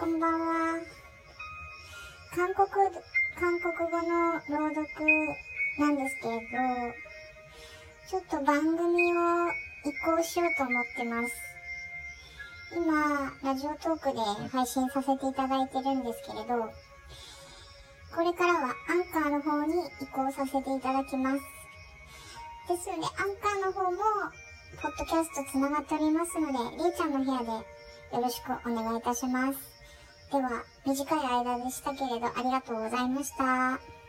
こんばんは。韓国、韓国語の朗読なんですけど、ちょっと番組を移行しようと思ってます。今、ラジオトークで配信させていただいてるんですけれど、これからはアンカーの方に移行させていただきます。ですので、アンカーの方も、ポッドキャストつながっておりますので、りえちゃんの部屋でよろしくお願いいたします。では、短い間でしたけれど、ありがとうございました。